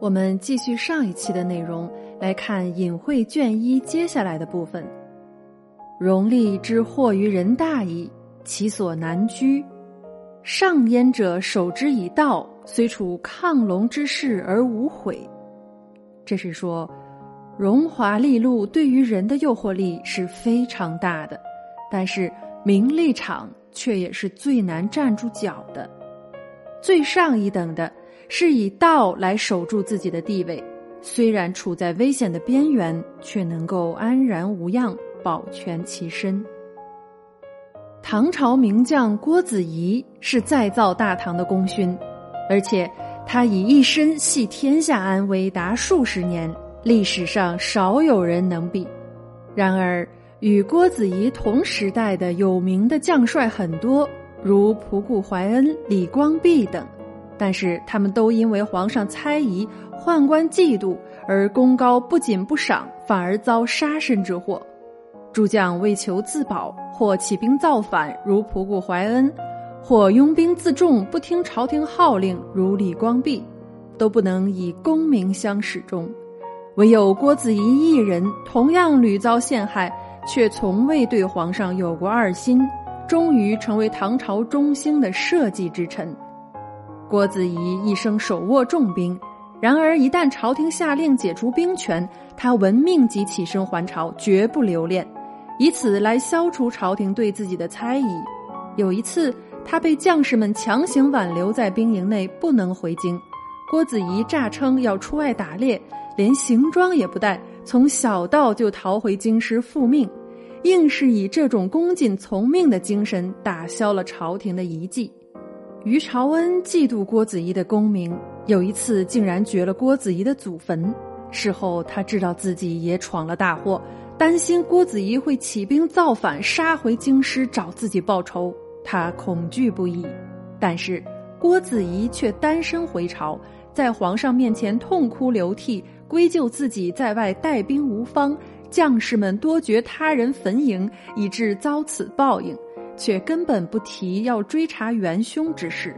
我们继续上一期的内容，来看隐晦卷一接下来的部分。荣利之祸于人大矣，其所难居。上焉者守之以道，虽处亢龙之势而无悔。这是说，荣华利禄对于人的诱惑力是非常大的，但是名利场却也是最难站住脚的。最上一等的。是以道来守住自己的地位，虽然处在危险的边缘，却能够安然无恙，保全其身。唐朝名将郭子仪是再造大唐的功勋，而且他以一身系天下安危达数十年，历史上少有人能比。然而，与郭子仪同时代的有名的将帅很多，如仆固怀恩、李光弼等。但是他们都因为皇上猜疑、宦官嫉妒而功高不仅不赏，反而遭杀身之祸。诸将为求自保，或起兵造反，如仆固怀恩；或拥兵自重，不听朝廷号令，如李光弼，都不能以功名相始终。唯有郭子仪一人，同样屡遭陷害，却从未对皇上有过二心，终于成为唐朝中兴的社稷之臣。郭子仪一生手握重兵，然而一旦朝廷下令解除兵权，他闻命即起身还朝，绝不留恋，以此来消除朝廷对自己的猜疑。有一次，他被将士们强行挽留在兵营内，不能回京。郭子仪诈称要出外打猎，连行装也不带，从小道就逃回京师复命，硬是以这种恭谨从命的精神打消了朝廷的疑忌。于朝恩嫉妒郭子仪的功名，有一次竟然掘了郭子仪的祖坟。事后他知道自己也闯了大祸，担心郭子仪会起兵造反，杀回京师找自己报仇，他恐惧不已。但是郭子仪却单身回朝，在皇上面前痛哭流涕，归咎自己在外带兵无方，将士们多掘他人坟茔，以致遭此报应。却根本不提要追查元凶之事，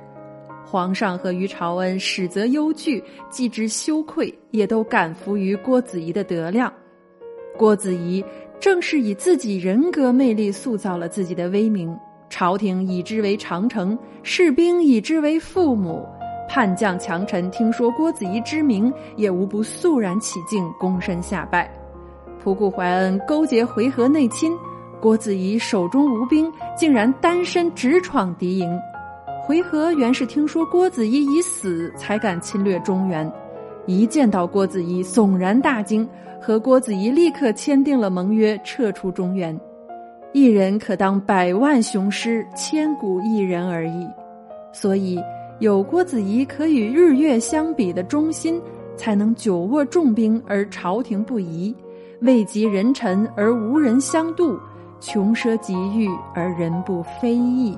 皇上和于朝恩始则忧惧，既知羞愧，也都感服于郭子仪的德量。郭子仪正是以自己人格魅力塑造了自己的威名，朝廷以之为长城，士兵以之为父母，叛将强臣听说郭子仪之名，也无不肃然起敬，躬身下拜。仆固怀恩勾结回纥内侵。郭子仪手中无兵，竟然单身直闯敌营。回纥原是听说郭子仪已死，才敢侵略中原。一见到郭子仪，悚然大惊，和郭子仪立刻签订了盟约，撤出中原。一人可当百万雄师，千古一人而已。所以，有郭子仪可与日月相比的忠心，才能久握重兵而朝廷不疑，位极人臣而无人相妒。穷奢极欲而人不非议。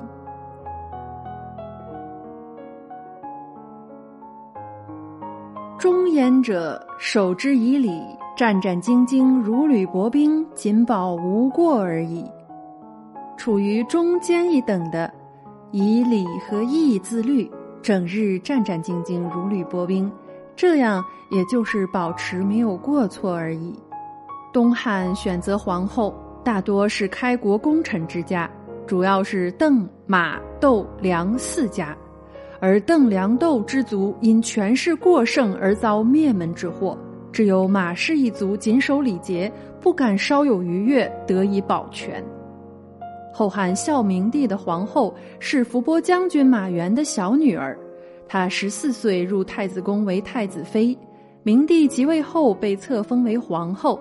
忠言者守之以礼，战战兢兢如履薄冰，仅保无过而已。处于中间一等的，以礼和义自律，整日战战兢兢如履薄冰，这样也就是保持没有过错而已。东汉选择皇后。大多是开国功臣之家，主要是邓、马、窦、梁四家，而邓、梁、窦之族因权势过盛而遭灭门之祸，只有马氏一族谨守礼节，不敢稍有逾越，得以保全。后汉孝明帝的皇后是伏波将军马援的小女儿，她十四岁入太子宫为太子妃，明帝即位后被册封为皇后。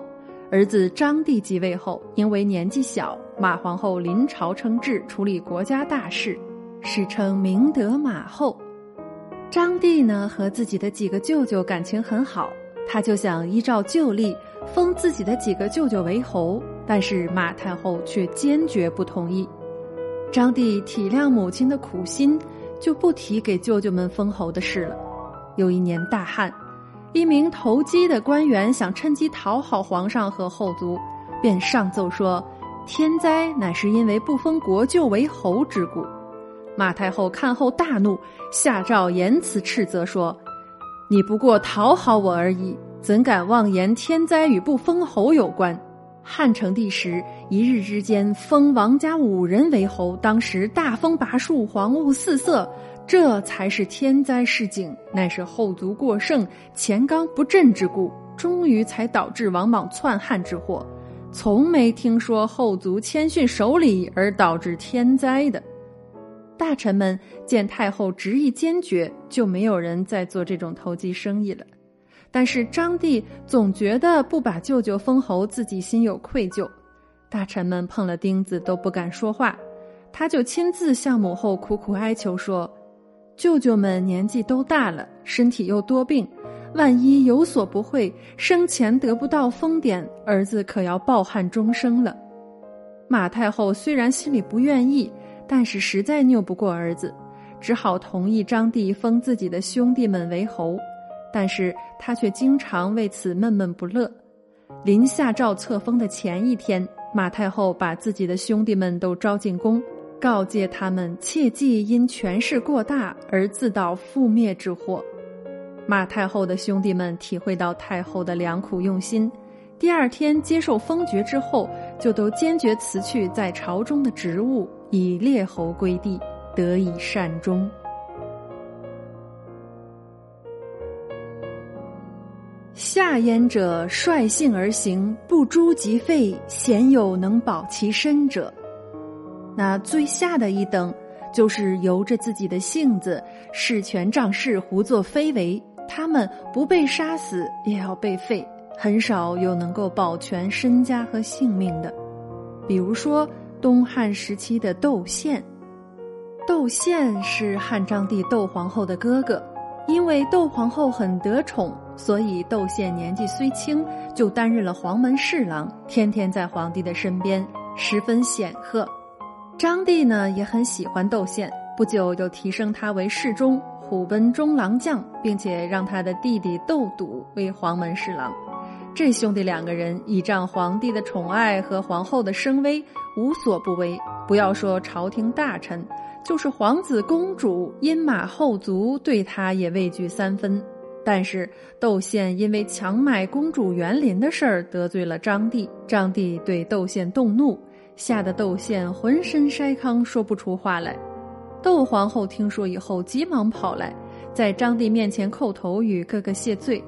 儿子张帝即位后，因为年纪小，马皇后临朝称制，处理国家大事，史称明德马后。张帝呢和自己的几个舅舅感情很好，他就想依照旧例封自己的几个舅舅为侯，但是马太后却坚决不同意。张帝体谅母亲的苦心，就不提给舅舅们封侯的事了。有一年大旱。一名投机的官员想趁机讨好皇上和后族，便上奏说：“天灾乃是因为不封国舅为侯之故。”马太后看后大怒，下诏严辞斥责说：“你不过讨好我而已，怎敢妄言天灾与不封侯有关？汉成帝时，一日之间封王家五人为侯，当时大风拔树，黄雾四色，这才是天灾示警，乃是后族过剩、钱纲不振之故，终于才导致王莽篡汉之祸。从没听说后族谦逊守礼而导致天灾的。大臣们见太后执意坚决，就没有人再做这种投机生意了。但是张帝总觉得不把舅舅封侯，自己心有愧疚。大臣们碰了钉子都不敢说话，他就亲自向母后苦苦哀求说：“舅舅们年纪都大了，身体又多病。”万一有所不会，生前得不到封典，儿子可要抱憾终生了。马太后虽然心里不愿意，但是实在拗不过儿子，只好同意张帝封自己的兄弟们为侯。但是他却经常为此闷闷不乐。临下诏册封的前一天，马太后把自己的兄弟们都招进宫，告诫他们切忌因权势过大而自导覆灭之祸。马太后的兄弟们体会到太后的良苦用心，第二天接受封爵之后，就都坚决辞去在朝中的职务，以列侯归地，得以善终。下焉者率性而行，不诛即废，鲜有能保其身者。那最下的一等，就是由着自己的性子，恃权仗势，胡作非为。他们不被杀死也要被废，很少有能够保全身家和性命的。比如说东汉时期的窦宪，窦宪是汉章帝窦皇后的哥哥，因为窦皇后很得宠，所以窦宪年纪虽轻，就担任了黄门侍郎，天天在皇帝的身边，十分显赫。张帝呢也很喜欢窦宪，不久就提升他为侍中。虎贲中郎将，并且让他的弟弟窦笃为黄门侍郎。这兄弟两个人倚仗皇帝的宠爱和皇后的声威，无所不为。不要说朝廷大臣，就是皇子公主、阴马后族，对他也畏惧三分。但是窦宪因为强买公主园林的事儿得罪了张帝，张帝对窦宪动怒，吓得窦宪浑身筛糠，说不出话来。窦皇后听说以后，急忙跑来，在张帝面前叩头与哥哥谢罪。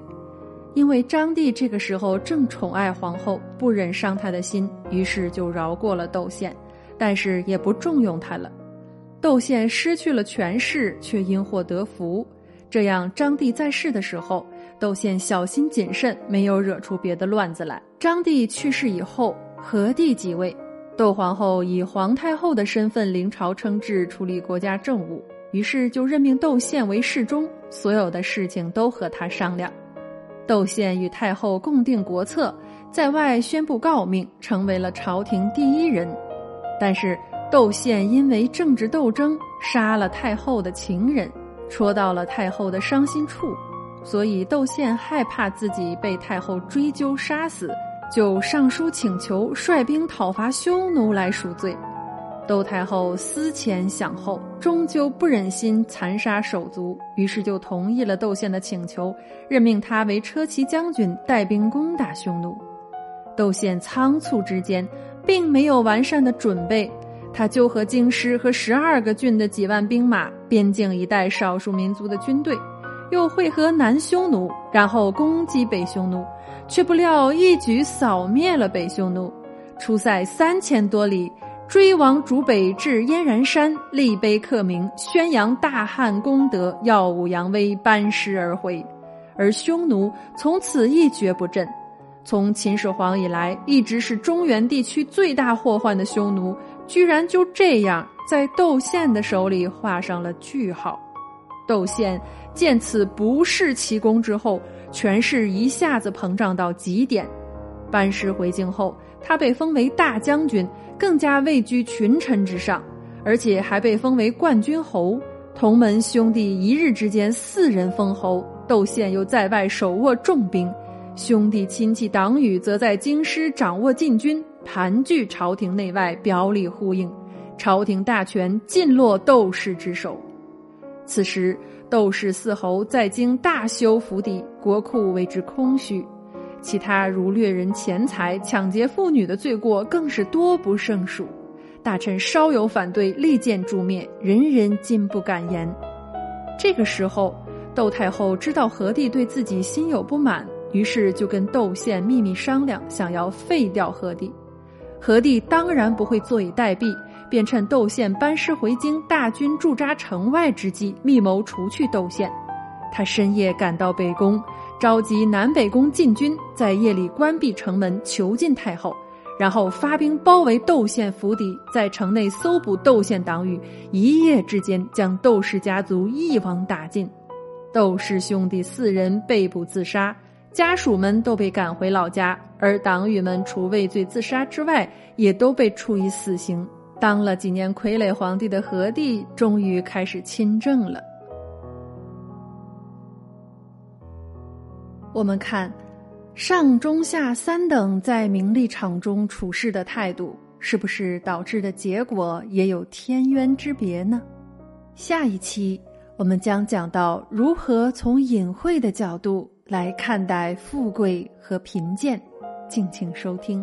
因为张帝这个时候正宠爱皇后，不忍伤她的心，于是就饶过了窦宪，但是也不重用他了。窦宪失去了权势，却因祸得福。这样，张帝在世的时候，窦宪小心谨慎，没有惹出别的乱子来。张帝去世以后，何帝即位。窦皇后以皇太后的身份临朝称制，处理国家政务，于是就任命窦宪为侍中，所有的事情都和他商量。窦宪与太后共定国策，在外宣布诰命，成为了朝廷第一人。但是窦宪因为政治斗争，杀了太后的情人，戳到了太后的伤心处，所以窦宪害怕自己被太后追究杀死。就上书请求率兵讨伐匈奴来赎罪，窦太后思前想后，终究不忍心残杀手足，于是就同意了窦宪的请求，任命他为车骑将军，带兵攻打匈奴。窦宪仓促之间，并没有完善的准备，他就和京师和十二个郡的几万兵马，边境一带少数民族的军队，又会合南匈奴，然后攻击北匈奴。却不料一举扫灭了北匈奴，出塞三千多里，追王逐北至燕然山，立碑刻名，宣扬大汉功德，耀武扬威，班师而回。而匈奴从此一蹶不振。从秦始皇以来，一直是中原地区最大祸患的匈奴，居然就这样在窦宪的手里画上了句号。窦宪见此不世奇功之后。权势一下子膨胀到极点，班师回京后，他被封为大将军，更加位居群臣之上，而且还被封为冠军侯。同门兄弟一日之间四人封侯，窦宪又在外手握重兵，兄弟亲戚党羽则在京师掌握禁军，盘踞朝廷内外，表里呼应，朝廷大权尽落窦氏之手。此时。窦氏四侯在京大修府邸，国库为之空虚。其他如掠人钱财、抢劫妇女的罪过更是多不胜数。大臣稍有反对，立剑诛灭，人人禁不敢言。这个时候，窦太后知道何帝对自己心有不满，于是就跟窦宪秘密商量，想要废掉何帝。何帝当然不会坐以待毙，便趁窦宪班师回京、大军驻扎城外之际，密谋除去窦宪。他深夜赶到北宫。召集南北宫禁军，在夜里关闭城门，囚禁太后，然后发兵包围窦宪府邸，在城内搜捕窦宪党羽，一夜之间将窦氏家族一网打尽。窦氏兄弟四人被捕自杀，家属们都被赶回老家，而党羽们除畏罪自杀之外，也都被处以死刑。当了几年傀儡皇帝的何帝，终于开始亲政了。我们看，上中下三等在名利场中处事的态度，是不是导致的结果也有天渊之别呢？下一期我们将讲到如何从隐晦的角度来看待富贵和贫贱，敬请收听。